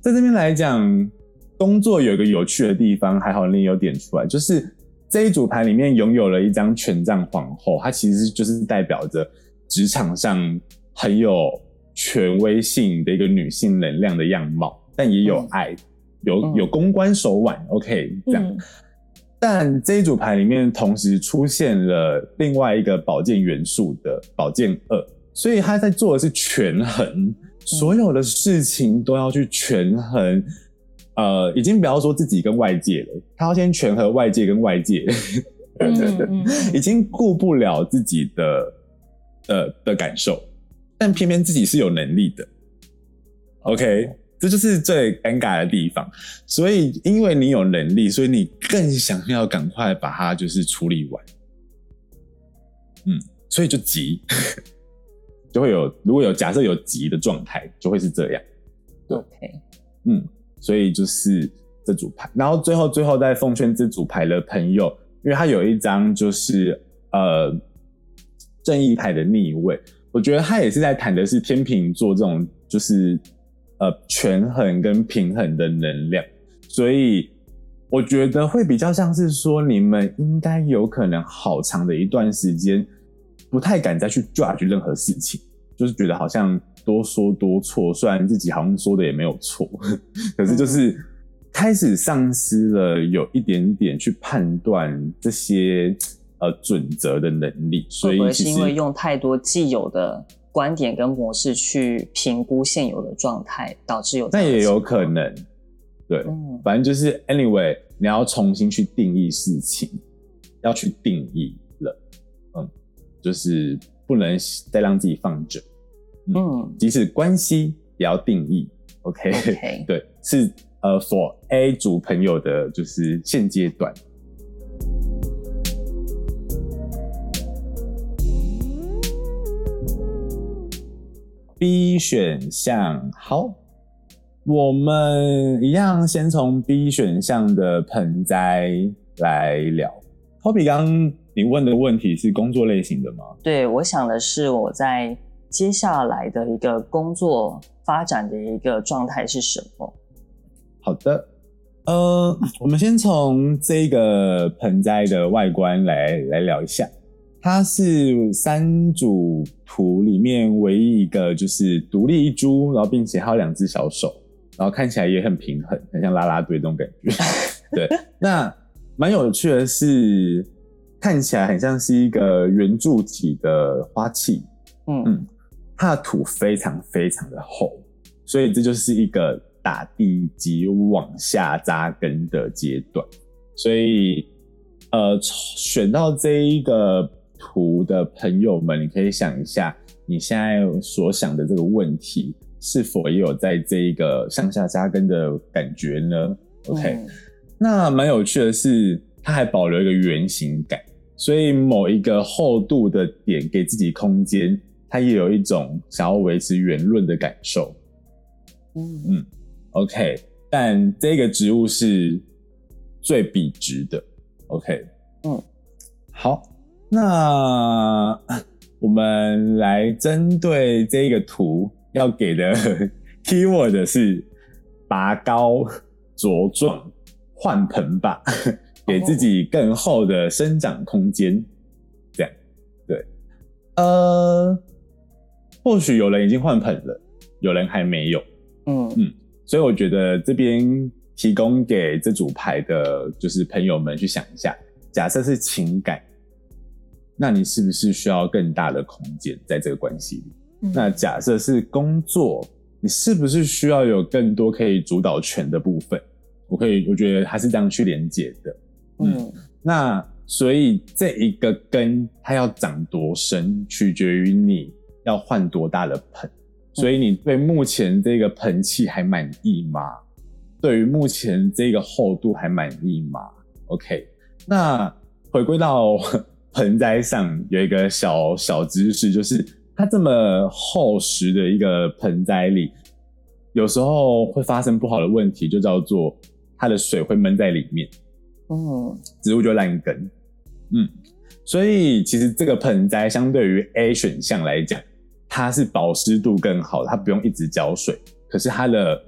C: 在这边来讲，工作有一个有趣的地方，还好你有点出来，就是这一组牌里面拥有了一张权杖皇后，它其实就是代表着职场上很有。权威性的一个女性能量的样貌，但也有爱，嗯、有有公关手腕、嗯、，OK，这样。嗯、但这一组牌里面同时出现了另外一个宝剑元素的宝剑二，所以他在做的是权衡，嗯、所有的事情都要去权衡。呃，已经不要说自己跟外界了，他要先权衡外界跟外界，嗯嗯、已经顾不了自己的呃的感受。但偏偏自己是有能力的，OK，这就是最尴尬的地方。所以，因为你有能力，所以你更想要赶快把它就是处理完。嗯，所以就急，就会有如果有假设有急的状态，就会是这样。
A: OK，
C: 嗯，所以就是这组牌，然后最后最后再奉劝这组牌的朋友，因为他有一张就是呃正义牌的逆位。我觉得他也是在谈的是天秤座这种就是呃权衡跟平衡的能量，所以我觉得会比较像是说你们应该有可能好长的一段时间不太敢再去 judge 任何事情，就是觉得好像多说多错，虽然自己好像说的也没有错，可是就是开始丧失了有一点点去判断这些。呃，准则的能力，所以
A: 会不会是因为用太多既有的观点跟模式去评估现有的状态，导致有这？
C: 那也有可能，对，嗯、反正就是 anyway，你要重新去定义事情，要去定义了，嗯，就是不能再让自己放着，嗯，嗯即使关系也要定义，OK，, okay. 对，是呃，for A 组朋友的，就是现阶段。B 选项好，我们一样先从 B 选项的盆栽来聊。Toby，刚刚你问的问题是工作类型的吗？
A: 对，我想的是我在接下来的一个工作发展的一个状态是什么？
C: 好的，呃，我们先从这个盆栽的外观来来聊一下。它是三组图里面唯一一个就是独立一株，然后并且还有两只小手，然后看起来也很平衡，很像拉拉队这种感觉。对，那蛮有趣的是，看起来很像是一个圆柱体的花器。嗯嗯，它的土非常非常的厚，所以这就是一个打地基往下扎根的阶段。所以，呃，选到这一个。图的朋友们，你可以想一下，你现在所想的这个问题，是否也有在这一个向下扎根的感觉呢？OK，嗯，那蛮有趣的是，它还保留一个圆形感，所以某一个厚度的点给自己空间，它也有一种想要维持圆润的感受。嗯嗯，OK，但这个植物是最笔直的。OK，
A: 嗯，
C: 好，那我们来针对这个图要给的 keyword 是拔高、茁壮、换盆吧，给自己更厚的生长空间。这样，对，呃，或许有人已经换盆了，有人还没有。
A: 嗯
C: 嗯，所以我觉得这边提供给这组牌的，就是朋友们去想一下，假设是情感，那你是不是需要更大的空间在这个关系里？
B: 嗯、
C: 那假设是工作，你是不是需要有更多可以主导权的部分？我可以，我觉得还是这样去连接的。嗯，
A: 嗯
C: 那所以这一个根它要长多深，取决于你要换多大的盆。所以你对目前这个盆器还满意吗？对于目前这个厚度还满意吗？OK，那回归到盆栽上有一个小小知识，就是它这么厚实的一个盆栽里，有时候会发生不好的问题，就叫做它的水会闷在里面，
A: 嗯，
C: 植物就烂根，嗯，所以其实这个盆栽相对于 A 选项来讲。它是保湿度更好，它不用一直浇水，可是它的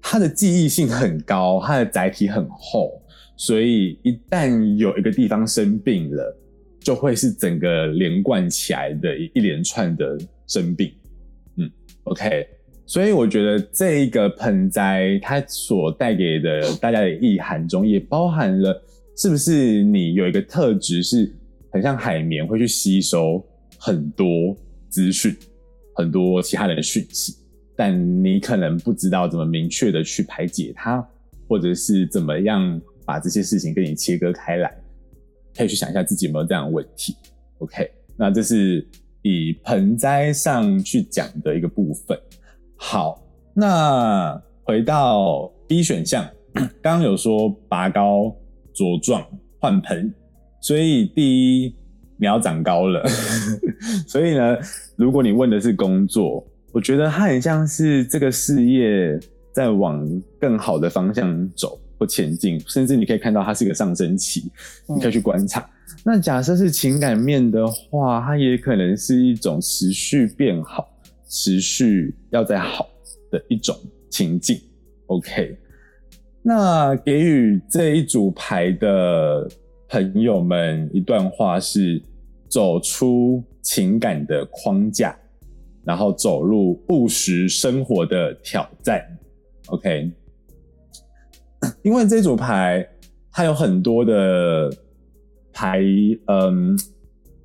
C: 它的记忆性很高，它的载体很厚，所以一旦有一个地方生病了，就会是整个连贯起来的一一连串的生病。嗯，OK，所以我觉得这一个盆栽它所带给的大家的意涵中，也包含了是不是你有一个特质是很像海绵，会去吸收很多资讯。很多其他人的讯息，但你可能不知道怎么明确的去排解它，或者是怎么样把这些事情跟你切割开来，可以去想一下自己有没有这样的问题。OK，那这是以盆栽上去讲的一个部分。好，那回到 B 选项，刚刚有说拔高、茁壮、换盆，所以第一。你要长高了，所以呢，如果你问的是工作，我觉得它很像是这个事业在往更好的方向走或前进，甚至你可以看到它是一个上升期，你可以去观察。那假设是情感面的话，它也可能是一种持续变好、持续要再好的一种情境。OK，那给予这一组牌的朋友们一段话是。走出情感的框架，然后走入务实生活的挑战。OK，因为这组牌它有很多的牌，嗯，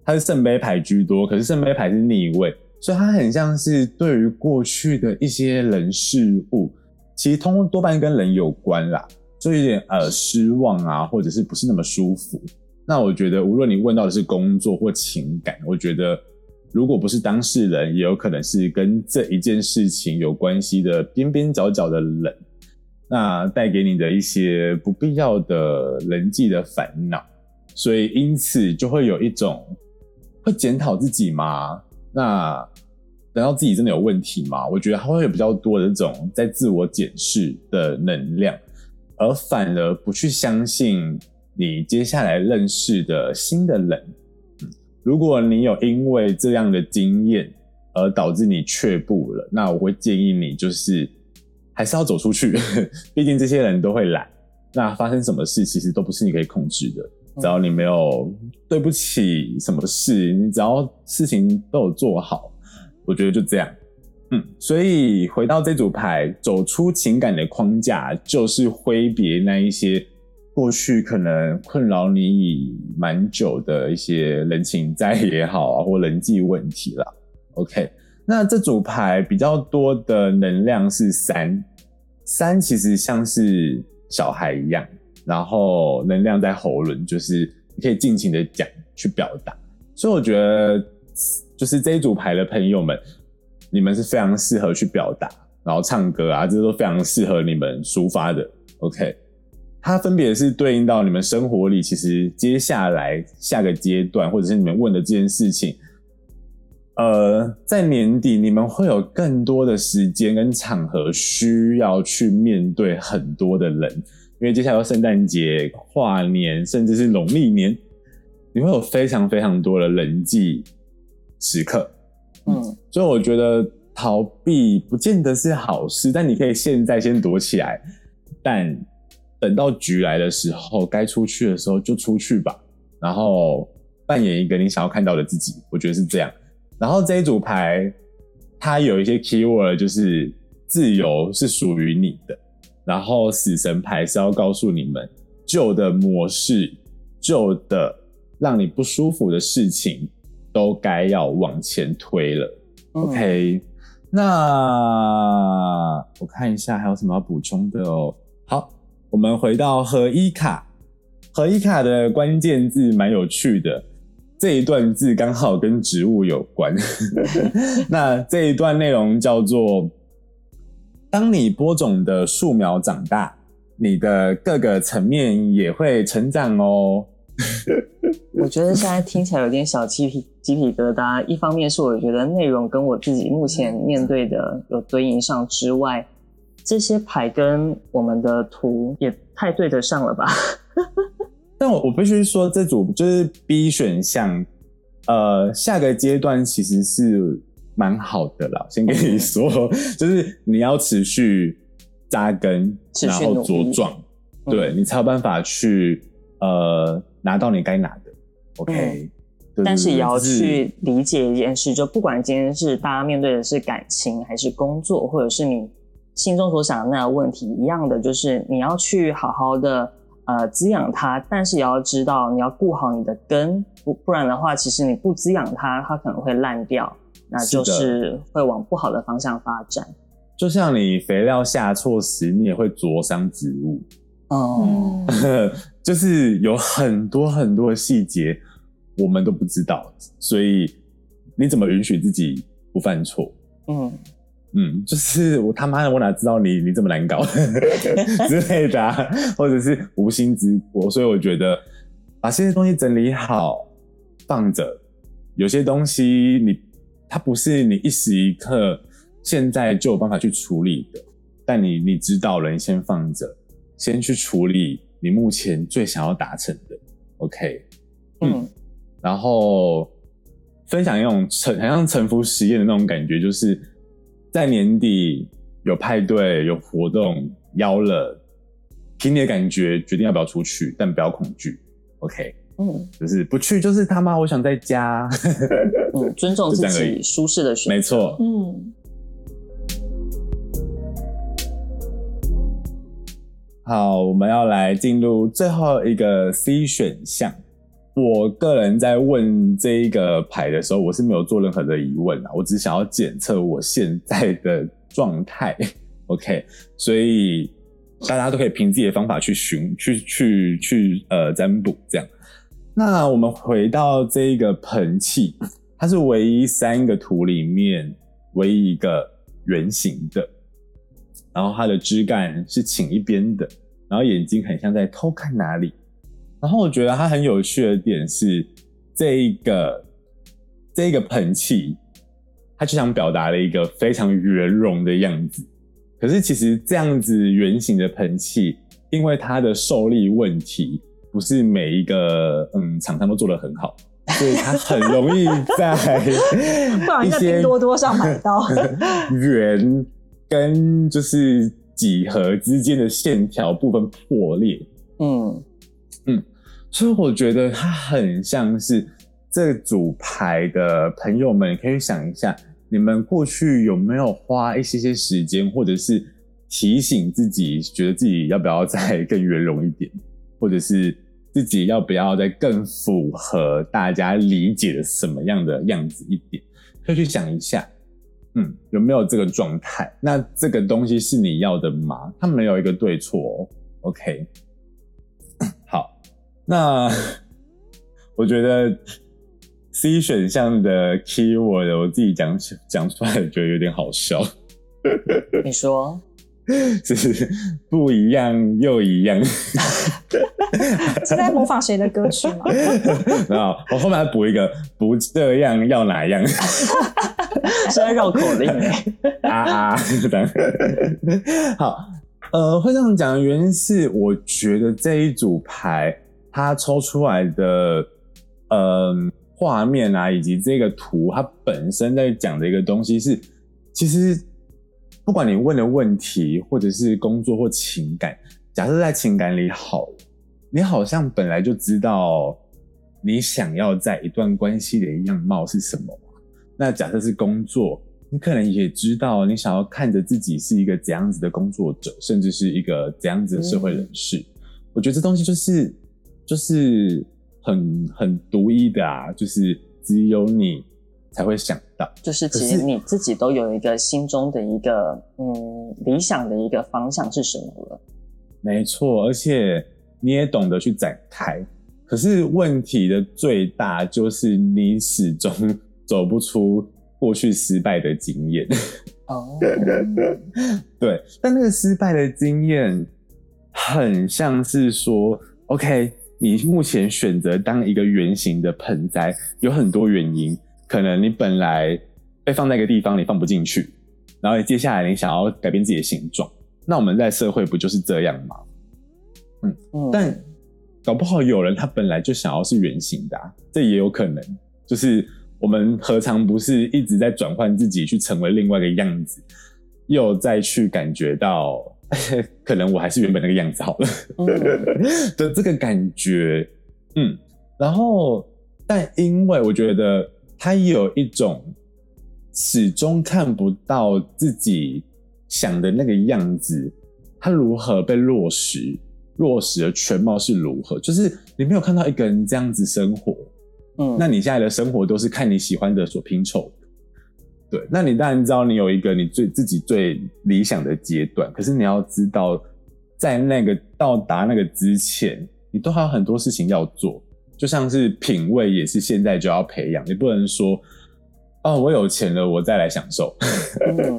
C: 它是圣杯牌居多，可是圣杯牌是逆位，所以它很像是对于过去的一些人事物，其实通多半跟人有关啦，就有点呃失望啊，或者是不是那么舒服。那我觉得，无论你问到的是工作或情感，我觉得如果不是当事人，也有可能是跟这一件事情有关系的边边角角的人，那带给你的一些不必要的人际的烦恼，所以因此就会有一种会检讨自己吗？那等到自己真的有问题吗？我觉得他会有比较多的这种在自我检视的能量，而反而不去相信。你接下来认识的新的人，嗯，如果你有因为这样的经验而导致你却步了，那我会建议你就是还是要走出去，毕竟这些人都会来。那发生什么事其实都不是你可以控制的，只要你没有对不起什么事，你只要事情都有做好，我觉得就这样。嗯，所以回到这组牌，走出情感的框架，就是挥别那一些。过去可能困扰你已蛮久的一些人情债也好啊，或人际问题啦。OK，那这组牌比较多的能量是三，三其实像是小孩一样，然后能量在喉咙，就是你可以尽情的讲去表达。所以我觉得，就是这一组牌的朋友们，你们是非常适合去表达，然后唱歌啊，这都非常适合你们抒发的。OK。它分别是对应到你们生活里，其实接下来下个阶段，或者是你们问的这件事情，呃，在年底你们会有更多的时间跟场合需要去面对很多的人，因为接下来有圣诞节、跨年，甚至是农历年，你会有非常非常多的人际时刻。嗯，所以我觉得逃避不见得是好事，但你可以现在先躲起来，但等到局来的时候，该出去的时候就出去吧，然后扮演一个你想要看到的自己，我觉得是这样。然后这一组牌，它有一些 keyword，就是自由是属于你的，然后死神牌是要告诉你们旧的模式、旧的让你不舒服的事情。都该要往前推了。嗯，OK，那我看一下还有什么要补充的哦。好，我们回到合一卡，合一卡的关键字蛮有趣的，这一段字刚好跟植物有关。那这一段内容叫做：当你播种的树苗长大，你的各个层面也会成长哦。
A: 我觉得现在听起来有点小鸡皮鸡皮疙瘩。一方面是我觉得内容跟我自己目前面对的有对应上之外，这些牌跟我们的图也太对得上了吧？
C: 但我我必须说，这组就是 B 选项，呃，下个阶段其实是蛮好的啦。先跟你说，就是你要持续扎根，然后茁壮，对，你才有办法去呃。拿到你该拿的，OK，嗯，
A: 但是也要去理解一件事，就不管今天是大家面对的是感情，还是工作，或者是你心中所想的那个问题，一样的，就是你要去好好的呃滋养它，但是也要知道你要顾好你的根，不不然的话，其实你不滋养它，它可能会烂掉，那就是会往不好的方向发展。
C: 就像你肥料下错时，你也会灼伤植物。哦。就是有很多很多的细节我们都不知道，所以你怎么允许自己不犯错？嗯嗯，就是我他妈的，我哪知道你你这么难搞 之类的啊，或者是无心之过，所以我觉得把这些东西整理好放着，有些东西你它不是你一时一刻现在就有办法去处理的，但你你知道了，你先放着，先去处理。你目前最想要达成的，OK，嗯，嗯，然后分享一种沉，好像沉浮实验的那种感觉，就是在年底有派对、有活动邀了，凭你的感觉决定要不要出去，但不要恐惧，OK，嗯，就是不去就是他妈我想在家，
A: 嗯，尊重自己舒适的选择，
C: 没错，嗯。好，我们要来进入最后一个 C 选项。我个人在问这一个牌的时候，我是没有做任何的疑问啊，我只想要检测我现在的状态。OK，所以大家都可以凭自己的方法去寻、去、去、去呃占卜这样。那我们回到这一个盆器，它是唯一三个图里面唯一一个圆形的。然后它的枝干是倾一边的，然后眼睛很像在偷看哪里。然后我觉得它很有趣的点是，这一个这一个喷气，它就想表达了一个非常圆融的样子。可是其实这样子圆形的喷气，因为它的受力问题，不是每一个嗯厂商都做得很好，所以它很容易在
B: 一些拼多多上买到
C: 圆。跟就是几何之间的线条部分破裂，嗯嗯，所以我觉得它很像是这组牌的朋友们，可以想一下，你们过去有没有花一些些时间，或者是提醒自己，觉得自己要不要再更圆融一点，或者是自己要不要再更符合大家理解的什么样的样子一点，可以去想一下。嗯，有没有这个状态？那这个东西是你要的吗？它没有一个对错。OK，那我觉得 C 选项的 keyword 我自己讲讲出来，觉得有点好笑。
A: 你说，
C: 就是不一样又一样。
B: 是在模仿谁的歌曲吗？
C: 然后，我后面还补一个，不这样要哪样？
A: 是在绕口令哎。啊啊，
C: 好，呃，会这样讲的原因是，我觉得这一组牌它抽出来的，嗯，画面啊，以及这个图，它本身在讲的一个东西是，其实。不管你问的问题，或者是工作或情感，假设在情感里好，你好像本来就知道你想要在一段关系里的样貌是什么。那假设是工作，你可能也知道你想要看着自己是一个怎样子的工作者，甚至是一个怎样子的社会人士。嗯、我觉得这东西就是就是很很独一的啊，就是只有你。才会想到，
A: 就是其实你自己都有一个心中的一个嗯理想的一个方向是什么了？
C: 没错，而且你也懂得去展开。可是问题的最大就是你始终走不出过去失败的经验。哦，对，但那个失败的经验很像是说，OK，你目前选择当一个圆形的盆栽，有很多原因。可能你本来被放在一个地方，你放不进去，然后接下来你想要改变自己的形状，那我们在社会不就是这样吗？嗯，嗯，但搞不好有人他本来就想要是圆形的啊，这也有可能。就是我们何尝不是一直在转换自己，去成为另外一个样子，又再去感觉到，可能我还是原本那个样子好了的 这个感觉。嗯，然后但因为我觉得。他有一种始终看不到自己想的那个样子，他如何被落实？落实的全貌是如何？就是你没有看到一个人这样子生活，嗯，那你现在的生活都是看你喜欢的所拼凑的，对。那你当然知道你有一个你最自己最理想的阶段，可是你要知道，在那个到达那个之前，你都还有很多事情要做。就像是品味也是现在就要培养，你不能说哦，我有钱了，我再来享受。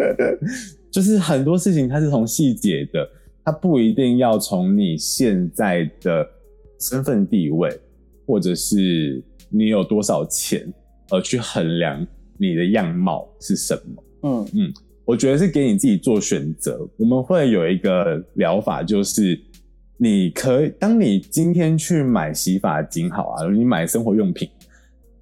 C: 就是很多事情它是从细节的，它不一定要从你现在的身份地位，或者是你有多少钱而去衡量你的样貌是什么。嗯嗯，我觉得是给你自己做选择。我们会有一个疗法，就是。你可以，当你今天去买洗发精，好啊，你买生活用品，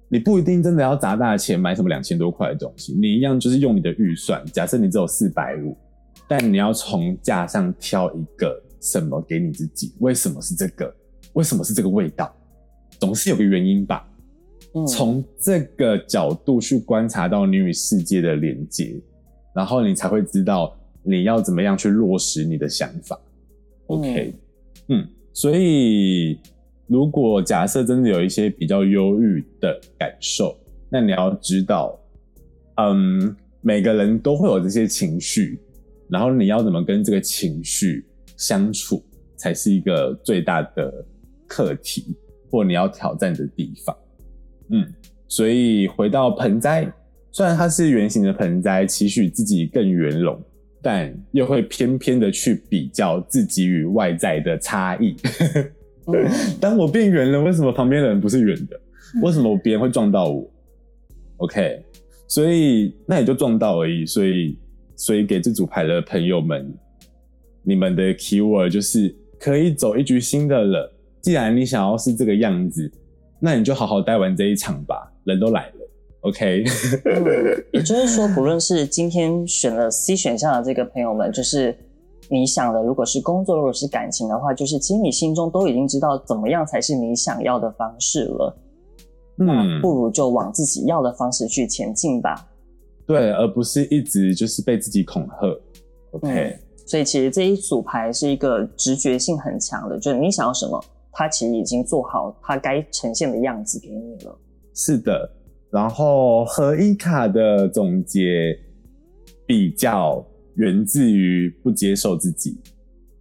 C: 你不一定真的要砸大钱买什么两千多块的东西，你一样就是用你的预算。假设你只有四百五，但你要从架上挑一个什么给你自己？为什么是这个？为什么是这个味道？总是有个原因吧。嗯，从这个角度去观察到你与世界的连接，然后你才会知道你要怎么样去落实你的想法。OK。嗯嗯，所以如果假设真的有一些比较忧郁的感受，那你要知道，嗯，每个人都会有这些情绪，然后你要怎么跟这个情绪相处，才是一个最大的课题，或你要挑战的地方。嗯，所以回到盆栽，虽然它是圆形的盆栽，期许自己更圆融。但又会偏偏的去比较自己与外在的差异。当我变圆了，为什么旁边的人不是圆的？为什么别人会撞到我？OK，所以那也就撞到而已。所以，所以给这组牌的朋友们，你们的 keyword 就是可以走一局新的了。既然你想要是这个样子，那你就好好待完这一场吧。人都来了。OK，
A: 嗯，也就是说，不论是今天选了 C 选项的这个朋友们，就是你想的，如果是工作，如果是感情的话，就是其实你心中都已经知道怎么样才是你想要的方式了。嗯，那不如就往自己要的方式去前进吧。
C: 对，而不是一直就是被自己恐吓。OK，嗯，
A: 所以其实这一组牌是一个直觉性很强的，就是你想要什么，它其实已经做好他该呈现的样子给你了。
C: 是的。然后合一卡的总结比较源自于不接受自己。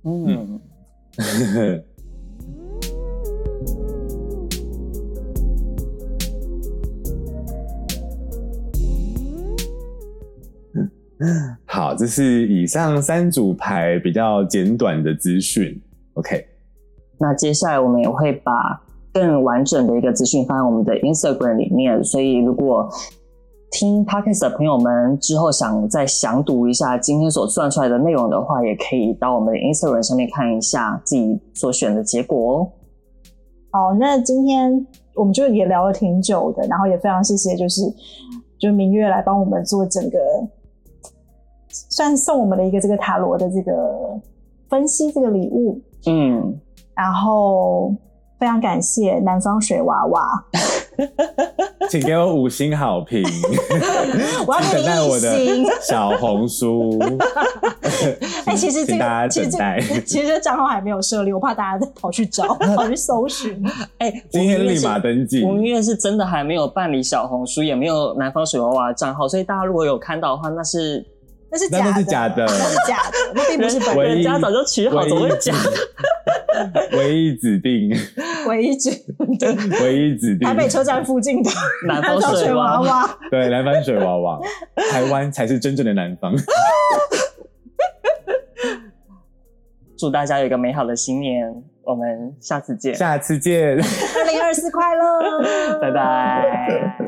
C: 嗯，好，这是以上三组牌比较简短的资讯。OK，
A: 那接下来我们也会把更完整的一个资讯放在我们的 Instagram 里面，所以如果听 Podcast 的朋友们之后想再详读一下今天所算出来的内容的话，也可以到我们的 Instagram 上面看一下自己所选的结果哦。
B: 好，那今天我们就也聊了挺久的，然后也非常谢谢，就是就是明月来帮我们做整个，算送我们的一个这个塔罗的这个分析这个礼物，嗯，然后。非常感谢南方水娃娃，
C: 请给我五星好评。
B: 我要等待我的
C: 小红书。
B: 哎、欸，其实这个其实这其实这账号还没有设立，我怕大家再跑去找，跑去搜寻。
A: 哎、
C: 欸，今天立马登记。
A: 我们因为是真的还没有办理小红书，也没有南方水娃娃的账号，所以大家如果有看到的话，那是
B: 那是假的，
C: 那是假的，
B: 那是假的，那并不是本
A: 人。人家早就取好，怎么会假的？
C: 唯一指定，
B: 唯一指定，
C: 唯一指定。
B: 台北车站附近的
A: 南方水娃娃，
C: 对，南方水娃娃，台湾才是真正的南方。
A: 祝大家有一个美好的新年，我们下次见，
C: 下次见，
B: 二零二四快乐，
A: 拜拜。